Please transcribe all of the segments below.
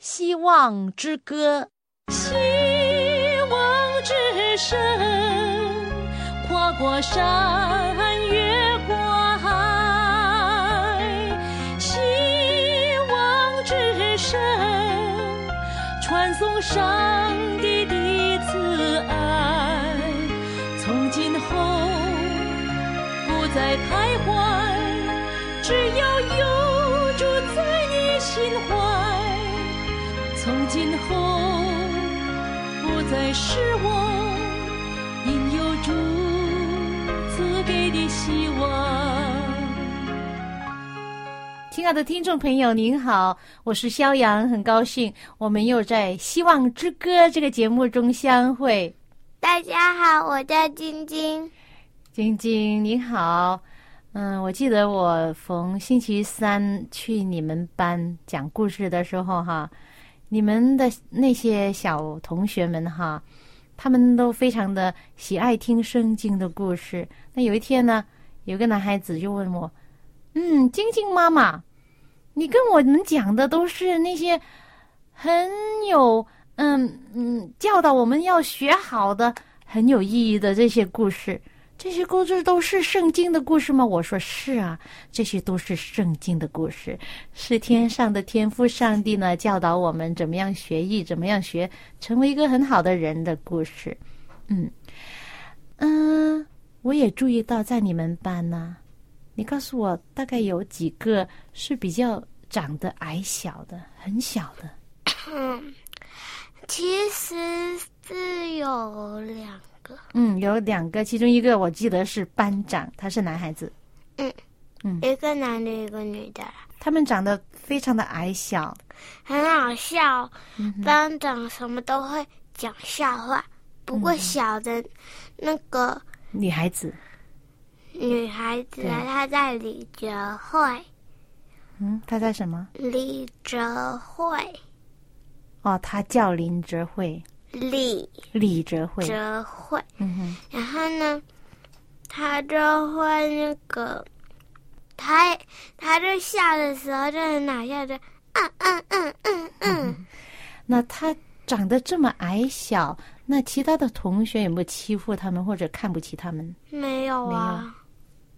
希望之歌》。希望之声，跨过山，越过海。希望之声，传送上从今后不再是我应有主赐给的希望。亲爱的听众朋友，您好，我是肖阳，很高兴我们又在《希望之歌》这个节目中相会。大家好，我叫晶晶。晶晶，你好。嗯，我记得我逢星期三去你们班讲故事的时候，哈。你们的那些小同学们哈，他们都非常的喜爱听圣经的故事。那有一天呢，有个男孩子就问我：“嗯，晶晶妈妈，你跟我们讲的都是那些很有嗯嗯教导我们要学好的、很有意义的这些故事。”这些故事都是圣经的故事吗？我说是啊，这些都是圣经的故事，是天上的天父上帝呢教导我们怎么样学艺，怎么样学成为一个很好的人的故事。嗯嗯，我也注意到在你们班呢，你告诉我大概有几个是比较长得矮小的，很小的。其实是有。嗯，有两个，其中一个我记得是班长，他是男孩子。嗯嗯，一个男的，一个女的。他们长得非常的矮小，很好笑。班长什么都会讲笑话，不过小的那个女孩子，女孩子她在李哲慧。嗯，她在什么？李哲慧。哦，她叫林哲慧。李李哲慧，哲慧，嗯哼，然后呢，他就会那个，他他就笑的时候就很搞笑的，嗯嗯嗯嗯嗯。那他长得这么矮小，那其他的同学有没有欺负他们或者看不起他们？没有啊，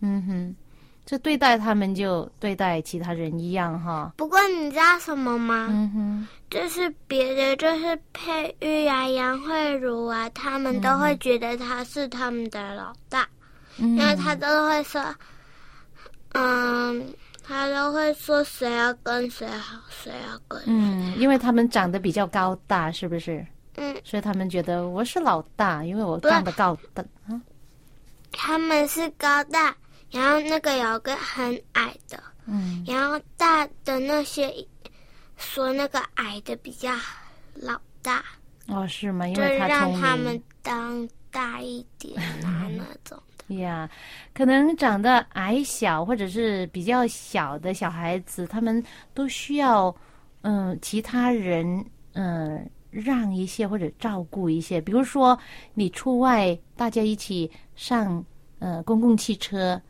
嗯哼。就对待他们，就对待其他人一样哈。不过你知道什么吗？嗯哼，就是别的，就是佩玉啊、杨慧茹啊，他们都会觉得他是他们的老大，因为他都会说，嗯，他都会说谁要跟谁好，谁要跟。嗯，因为他们长得比较高大，是不是？嗯，所以他们觉得我是老大，因为我长得高大。他们是高大。然后那个有个很矮的，嗯，然后大的那些说那个矮的比较老大，哦，是吗？因就让他们当大一点啊那种的。呀，可能长得矮小或者是比较小的小孩子，他们都需要嗯其他人嗯让一些或者照顾一些。比如说你出外，大家一起上呃公共汽车。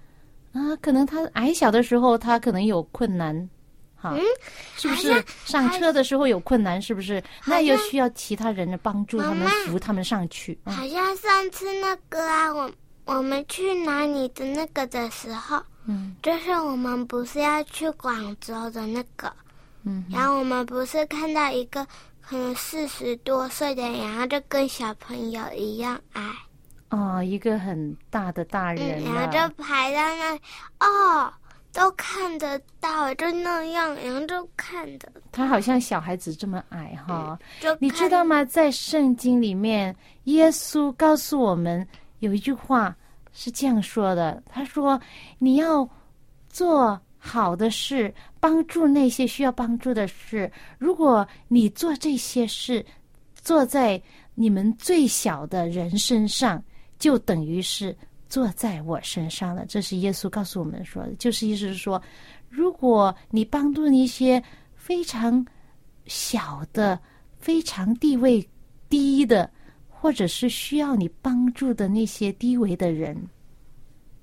啊，可能他矮小的时候，他可能有困难，哈，是不是上车的时候有困难？是不是？那又需要其他人的帮助，他们扶他们上去。好像上次那个啊，我我们去拿你的那个的时候，嗯，就是我们不是要去广州的那个，嗯，然后我们不是看到一个可能四十多岁的，然后就跟小朋友一样矮。哦，一个很大的大人，然后就排在那，哦，都看得到，就那样，然后就看的。他好像小孩子这么矮哈，就你知道吗？在圣经里面，耶稣告诉我们有一句话是这样说的：他说，你要做好的事，帮助那些需要帮助的事。如果你做这些事，做在你们最小的人身上。就等于是坐在我身上了，这是耶稣告诉我们说的，就是意思是说，如果你帮助那些非常小的、非常地位低的，或者是需要你帮助的那些低微的人，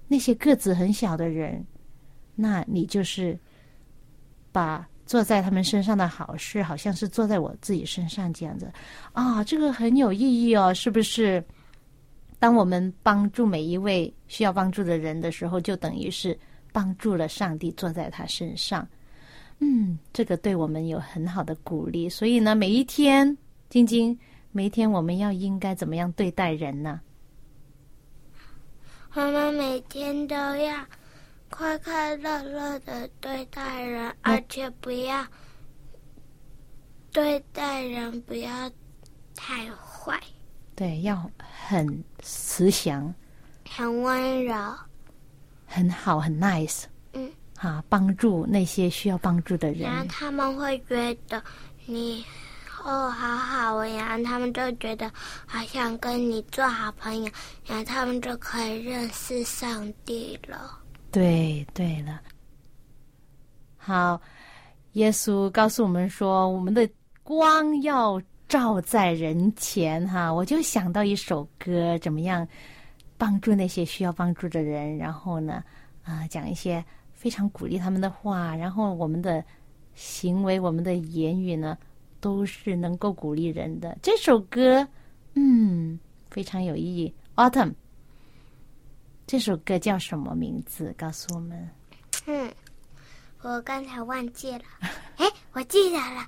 那些个子很小的人，那你就是把坐在他们身上的好事，好像是做在我自己身上这样子。啊，这个很有意义哦，是不是？当我们帮助每一位需要帮助的人的时候，就等于是帮助了上帝坐在他身上。嗯，这个对我们有很好的鼓励。所以呢，每一天，晶晶，每一天我们要应该怎么样对待人呢？我们每天都要快快乐乐的对待人，而且不要对待人不要太坏。对，要很慈祥，很温柔，很好，很 nice。嗯，啊，帮助那些需要帮助的人，然后他们会觉得你哦好好呀，他们就觉得好想跟你做好朋友，然后他们就可以认识上帝了。对，对了，好，耶稣告诉我们说，我们的光要。照在人前，哈，我就想到一首歌，怎么样帮助那些需要帮助的人？然后呢，啊，讲一些非常鼓励他们的话，然后我们的行为、我们的言语呢，都是能够鼓励人的。这首歌，嗯，非常有意义。Autumn，这首歌叫什么名字？告诉我们。嗯，我刚才忘记了。哎，我记得了。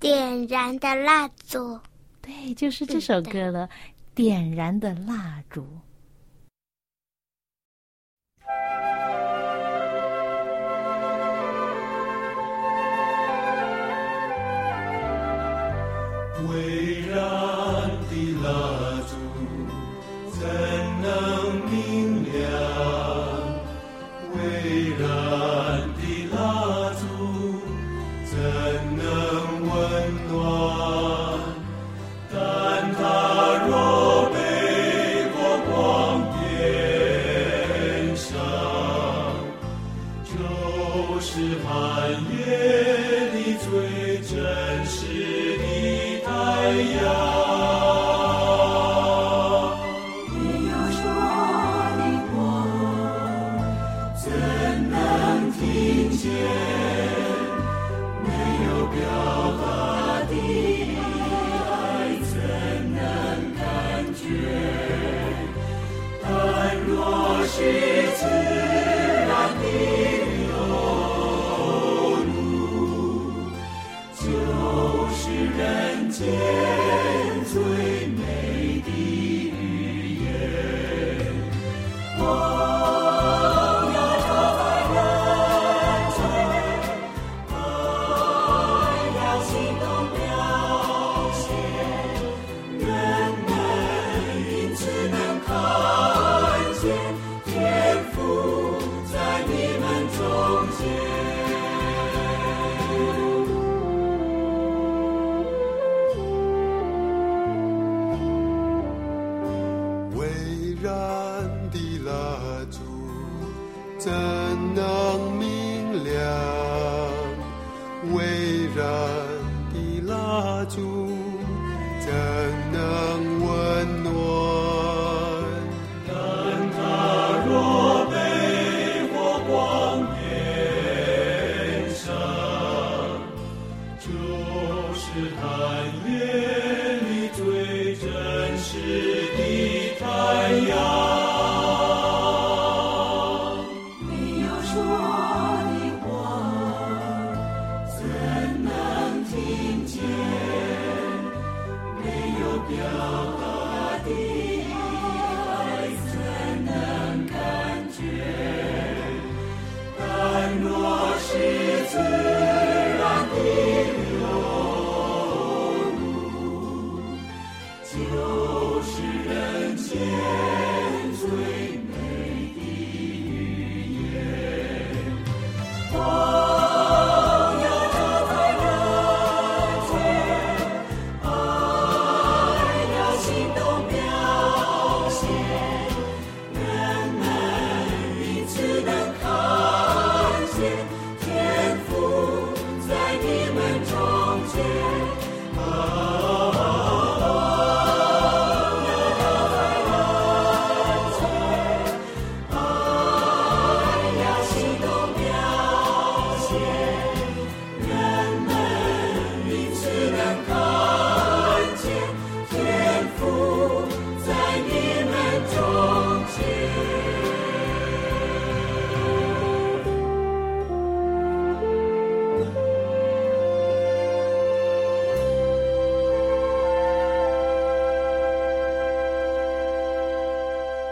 点燃的蜡烛，对，就是这首歌了。点燃的蜡烛。微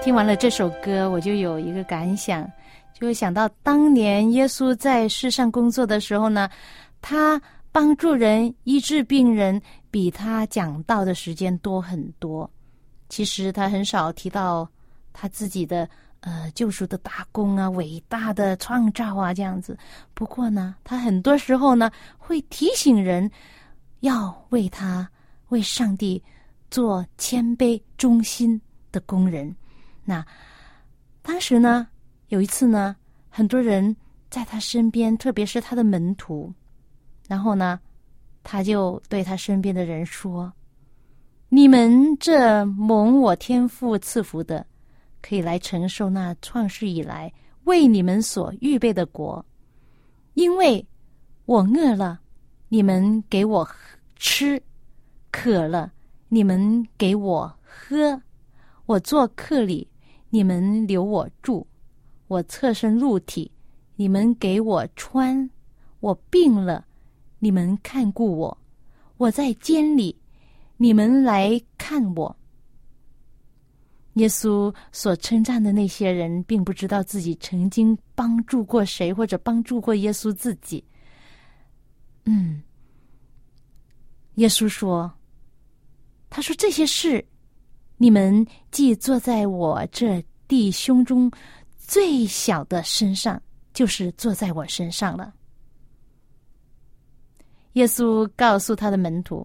听完了这首歌，我就有一个感想，就想到当年耶稣在世上工作的时候呢，他帮助人、医治病人，比他讲道的时间多很多。其实他很少提到他自己的呃救赎的大功啊、伟大的创造啊这样子。不过呢，他很多时候呢会提醒人要为他、为上帝做谦卑、忠心的工人。那当时呢，有一次呢，很多人在他身边，特别是他的门徒，然后呢，他就对他身边的人说：“你们这蒙我天父赐福的，可以来承受那创世以来为你们所预备的国，因为我饿了，你们给我吃；渴了，你们给我喝；我做客里。”你们留我住，我侧身入体；你们给我穿，我病了，你们看顾我；我在监里，你们来看我。耶稣所称赞的那些人，并不知道自己曾经帮助过谁，或者帮助过耶稣自己。嗯，耶稣说：“他说这些事。”你们既坐在我这弟兄中最小的身上，就是坐在我身上了。耶稣告诉他的门徒，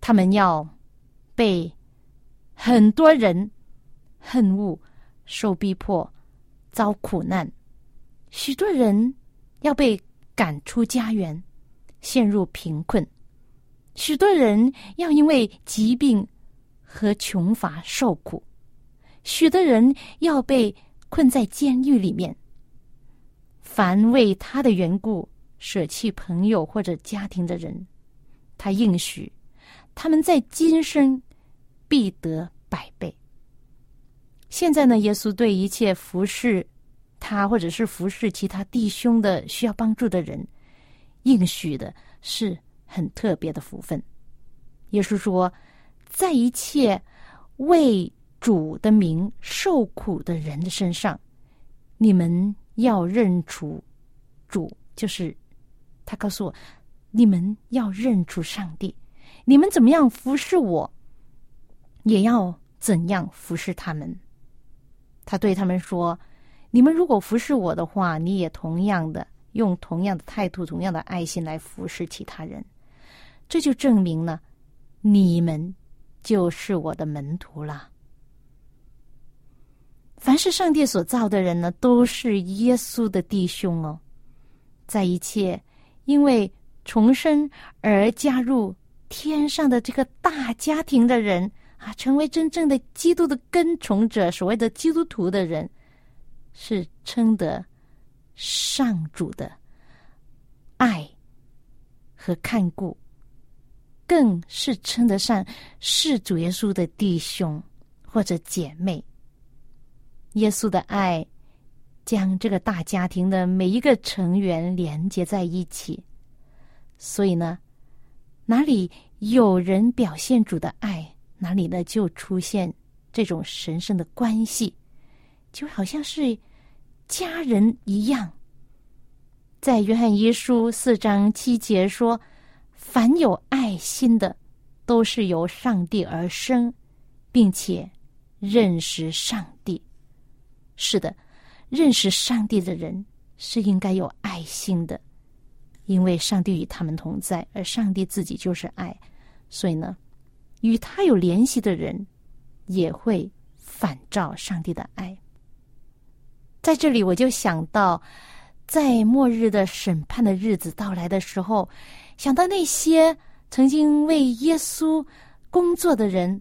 他们要被很多人恨恶、受逼迫、遭苦难，许多人要被赶出家园，陷入贫困，许多人要因为疾病。和穷乏受苦，许多人要被困在监狱里面。凡为他的缘故舍弃朋友或者家庭的人，他应许他们在今生必得百倍。现在呢，耶稣对一切服侍他或者是服侍其他弟兄的需要帮助的人，应许的是很特别的福分。耶稣说。在一切为主的名受苦的人的身上，你们要认出主，就是他告诉我，你们要认出上帝。你们怎么样服侍我，也要怎样服侍他们。他对他们说：“你们如果服侍我的话，你也同样的用同样的态度、同样的爱心来服侍其他人。这就证明了你们。”就是我的门徒了。凡是上帝所造的人呢，都是耶稣的弟兄哦。在一切因为重生而加入天上的这个大家庭的人啊，成为真正的基督的跟从者，所谓的基督徒的人，是称得上主的爱和看顾。更是称得上是主耶稣的弟兄或者姐妹。耶稣的爱将这个大家庭的每一个成员连接在一起，所以呢，哪里有人表现主的爱，哪里呢就出现这种神圣的关系，就好像是家人一样。在约翰一书四章七节说。凡有爱心的，都是由上帝而生，并且认识上帝。是的，认识上帝的人是应该有爱心的，因为上帝与他们同在，而上帝自己就是爱。所以呢，与他有联系的人也会反照上帝的爱。在这里，我就想到，在末日的审判的日子到来的时候。想到那些曾经为耶稣工作的人，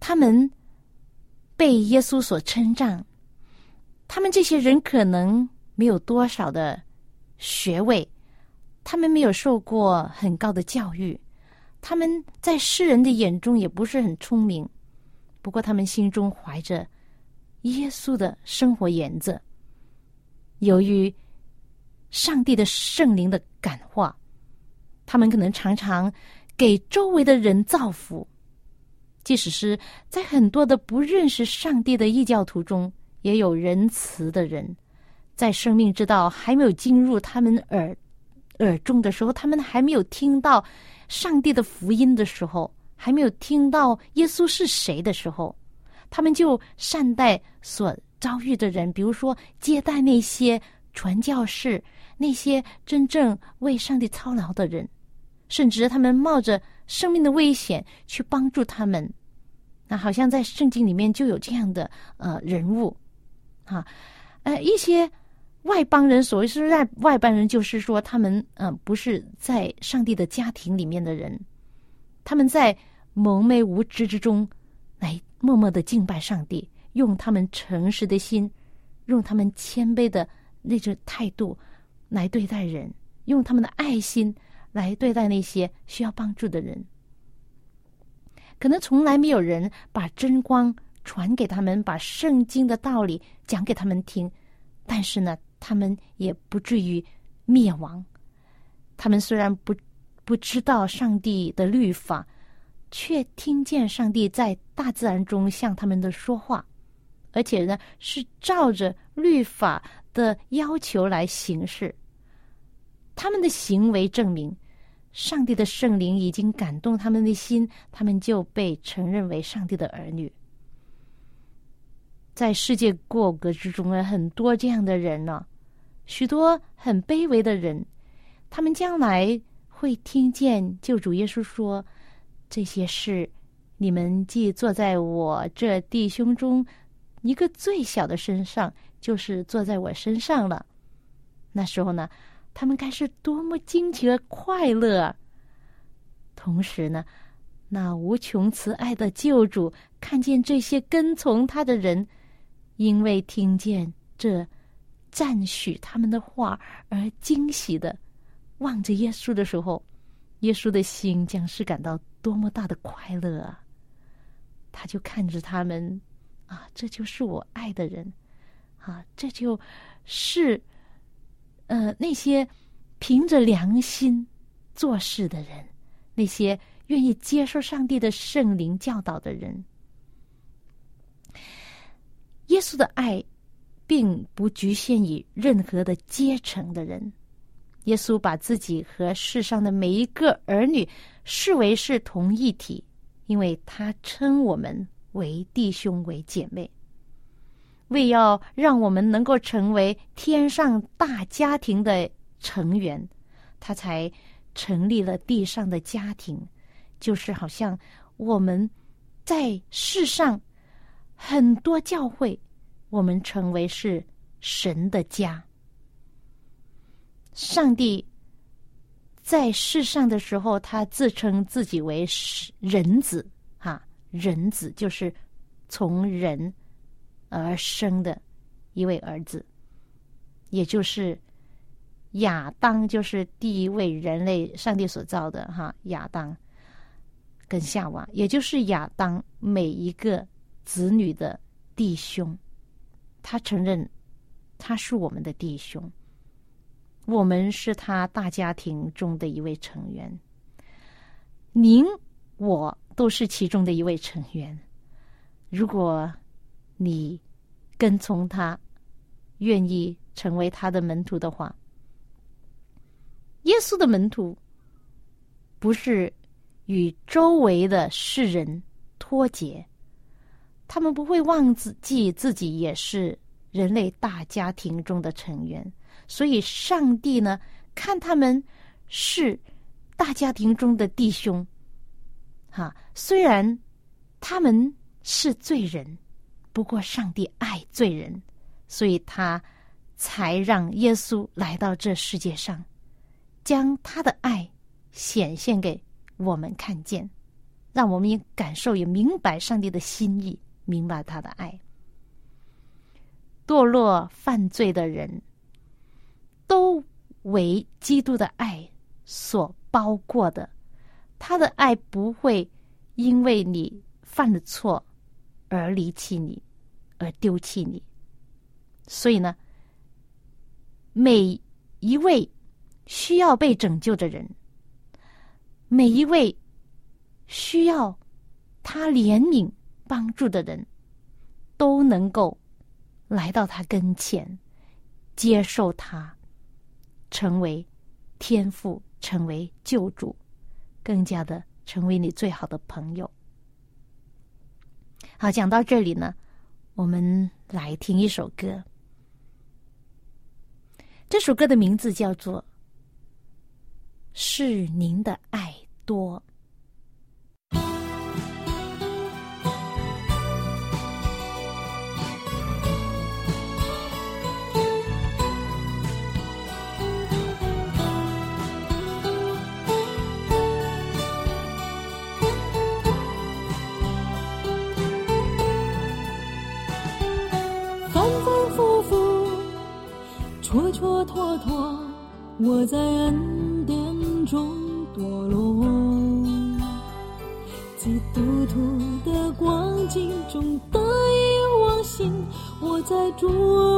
他们被耶稣所称赞。他们这些人可能没有多少的学位，他们没有受过很高的教育，他们在世人的眼中也不是很聪明。不过，他们心中怀着耶稣的生活原则。由于上帝的圣灵的感化，他们可能常常给周围的人造福，即使是在很多的不认识上帝的异教徒中，也有仁慈的人，在生命之道还没有进入他们耳耳中的时候，他们还没有听到上帝的福音的时候，还没有听到耶稣是谁的时候，他们就善待所遭遇的人，比如说接待那些传教士，那些真正为上帝操劳的人，甚至他们冒着生命的危险去帮助他们。那好像在圣经里面就有这样的呃人物，啊，呃一些外邦人，所谓是外外邦人，就是说他们嗯不是在上帝的家庭里面的人，他们在蒙昧无知之中来默默的敬拜上帝，用他们诚实的心，用他们谦卑的那种态度来对待人，用他们的爱心来对待那些需要帮助的人。可能从来没有人把真光传给他们，把圣经的道理讲给他们听，但是呢，他们也不至于灭亡。他们虽然不不知道上帝的律法，却听见上帝在大自然中向他们的说话，而且呢，是照着律法的要求来行事。他们的行为证明。上帝的圣灵已经感动他们的心，他们就被承认为上帝的儿女。在世界过格之中呢，很多这样的人呢，许多很卑微的人，他们将来会听见救主耶稣说：“这些事，你们既坐在我这弟兄中一个最小的身上，就是坐在我身上了。”那时候呢？他们该是多么惊奇和快乐！同时呢，那无穷慈爱的救主看见这些跟从他的人，因为听见这赞许他们的话而惊喜的望着耶稣的时候，耶稣的心将是感到多么大的快乐啊！他就看着他们啊，这就是我爱的人啊，这就是。呃，那些凭着良心做事的人，那些愿意接受上帝的圣灵教导的人，耶稣的爱并不局限于任何的阶层的人。耶稣把自己和世上的每一个儿女视为是同一体，因为他称我们为弟兄为姐妹。为要让我们能够成为天上大家庭的成员，他才成立了地上的家庭，就是好像我们在世上很多教会，我们成为是神的家。上帝在世上的时候，他自称自己为人子，哈，人子就是从人。而生的一位儿子，也就是亚当，就是第一位人类，上帝所造的哈。亚当跟夏娃，也就是亚当每一个子女的弟兄，他承认他是我们的弟兄，我们是他大家庭中的一位成员。您我都是其中的一位成员。如果你跟从他，愿意成为他的门徒的话，耶稣的门徒不是与周围的世人脱节，他们不会忘记自己也是人类大家庭中的成员，所以上帝呢，看他们是大家庭中的弟兄，哈，虽然他们是罪人。不过，上帝爱罪人，所以他才让耶稣来到这世界上，将他的爱显现给我们看见，让我们也感受也明白上帝的心意，明白他的爱。堕落犯罪的人都为基督的爱所包括的，他的爱不会因为你犯了错。而离弃你，而丢弃你，所以呢，每一位需要被拯救的人，每一位需要他怜悯帮助的人，都能够来到他跟前，接受他，成为天父，成为救主，更加的成为你最好的朋友。好，讲到这里呢，我们来听一首歌。这首歌的名字叫做《是您的爱多》。蹉蹉跎，我在恩典中堕落。基督徒的光景中得意忘形，我在主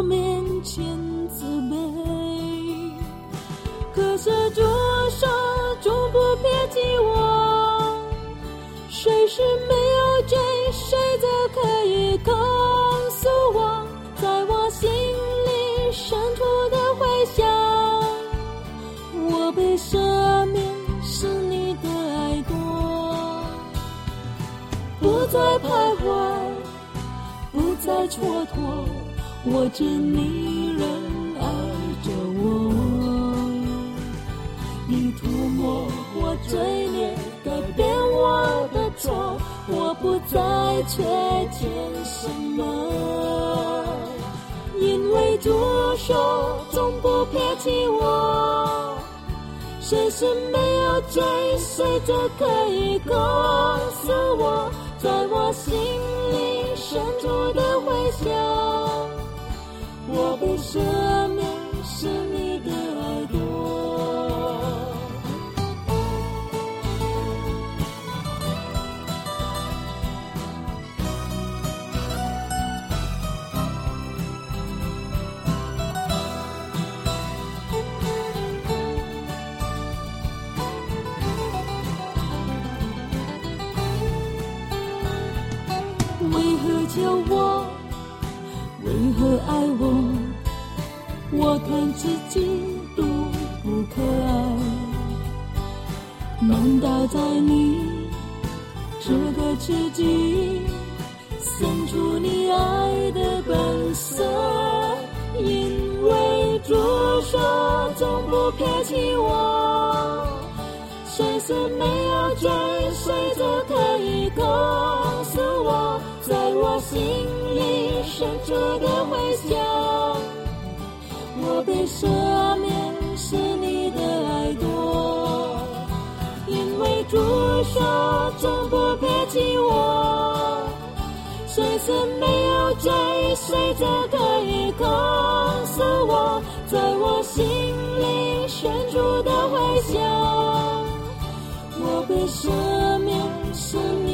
面前自卑。可是主再徘徊，不再蹉跎，我知你仍爱着我。你涂抹我罪孽，改变我的错，我不再缺欠什么，因为主手总不撇弃我。谁是没有罪，谁则可以告诉我，在我心里深处的回响，我被赦免在你这个世纪显出你爱的本色？因为主说从不撇弃我。谁是没有罪，谁则可以告诉我，在我心说从不撇弃我。谁是没有罪，谁就可以告诉我，在我心里深处的回响。我被赦免生命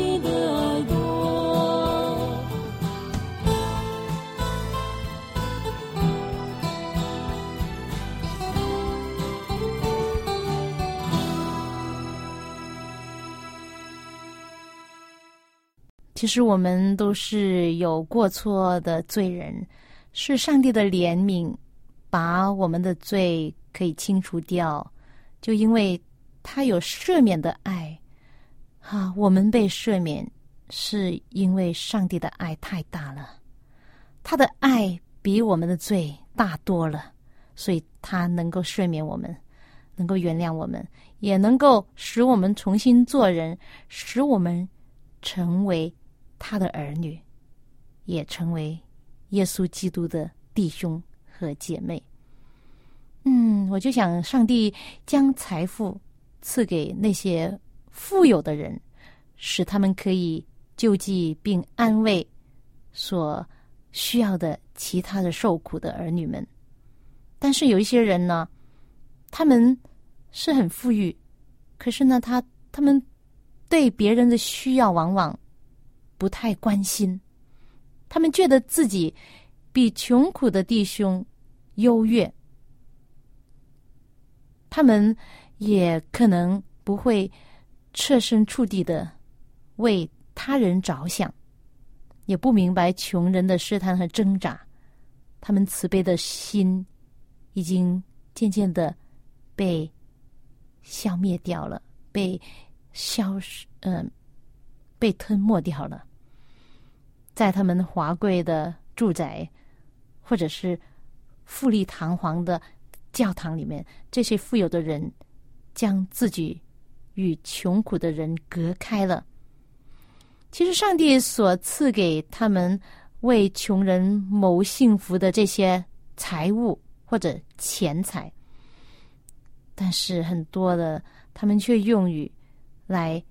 其实我们都是有过错的罪人，是上帝的怜悯把我们的罪可以清除掉，就因为他有赦免的爱，啊，我们被赦免是因为上帝的爱太大了，他的爱比我们的罪大多了，所以他能够赦免我们，能够原谅我们，也能够使我们重新做人，使我们成为他的儿女，也成为耶稣基督的弟兄和姐妹。嗯，我就想，上帝将财富赐给那些富有的人，使他们可以救济并安慰所需要的其他的受苦的儿女们。但是有一些人呢，他们是很富裕，可是呢，他他们对别人的需要往往不太关心，他们觉得自己比穷苦的弟兄优越，他们也可能不会设身处地的为他人着想，也不明白穷人的试探和挣扎，他们慈悲的心已经渐渐的被消灭掉了，被消失，嗯、被吞没掉了。在他们华贵的住宅，或者是富丽堂皇的教堂里面，这些富有的人将自己与穷苦的人隔开了。其实，上帝所赐给他们为穷人谋幸福的这些财物或者钱财，但是很多的他们却用于来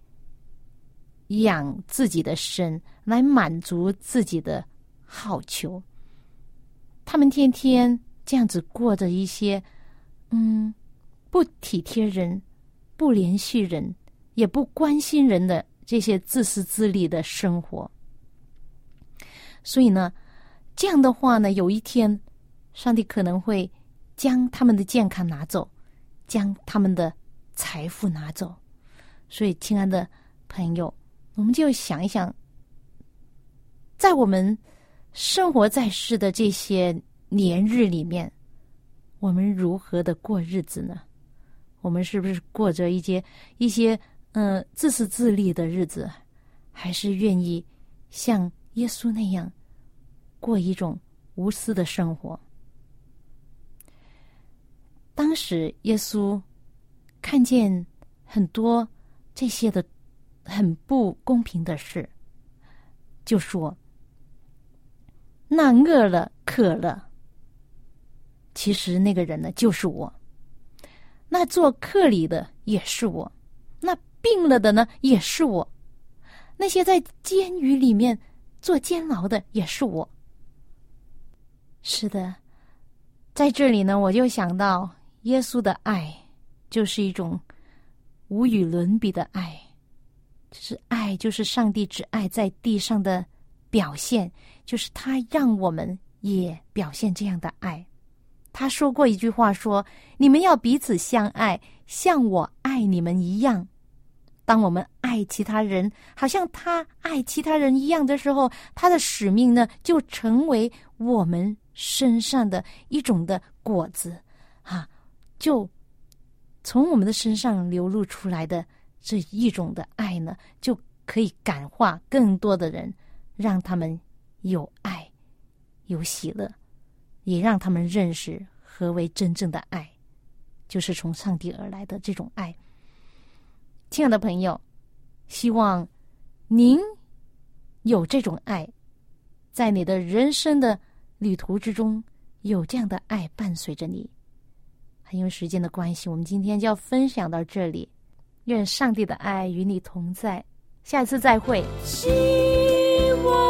养自己的身，来满足自己的好求。他们天天这样子过着一些，嗯，不体贴人、不怜恤人、也不关心人的这些自私自利的生活。所以呢，这样的话呢，有一天，上帝可能会将他们的健康拿走，将他们的财富拿走。所以，亲爱的朋友，我们就想一想，在我们生活在世的这些年日里面，我们如何的过日子呢？我们是不是过着一些一些嗯、自私自利的日子，还是愿意像耶稣那样过一种无私的生活？当时耶稣看见很多这些的很不公平的事，就说：“那饿了渴了，其实那个人呢就是我；那做客里的也是我；那病了的呢也是我；那些在监狱里面做监牢的也是我。”是的，在这里呢，我就想到耶稣的爱就是一种无与伦比的爱。就是爱，就是上帝只爱在地上的表现，就是他让我们也表现这样的爱。他说过一句话说：“你们要彼此相爱，像我爱你们一样。”当我们爱其他人，好像他爱其他人一样的时候，他的使命呢，就成为我们身上的一种的果子啊，就从我们的身上流露出来的。这一种的爱呢，就可以感化更多的人，让他们有爱、有喜乐，也让他们认识何为真正的爱，就是从上帝而来的这种爱。亲爱的朋友，希望您有这种爱，在你的人生的旅途之中有这样的爱伴随着你。因为时间的关系，我们今天就要分享到这里。愿上帝的爱与你同在，下次再会。希望。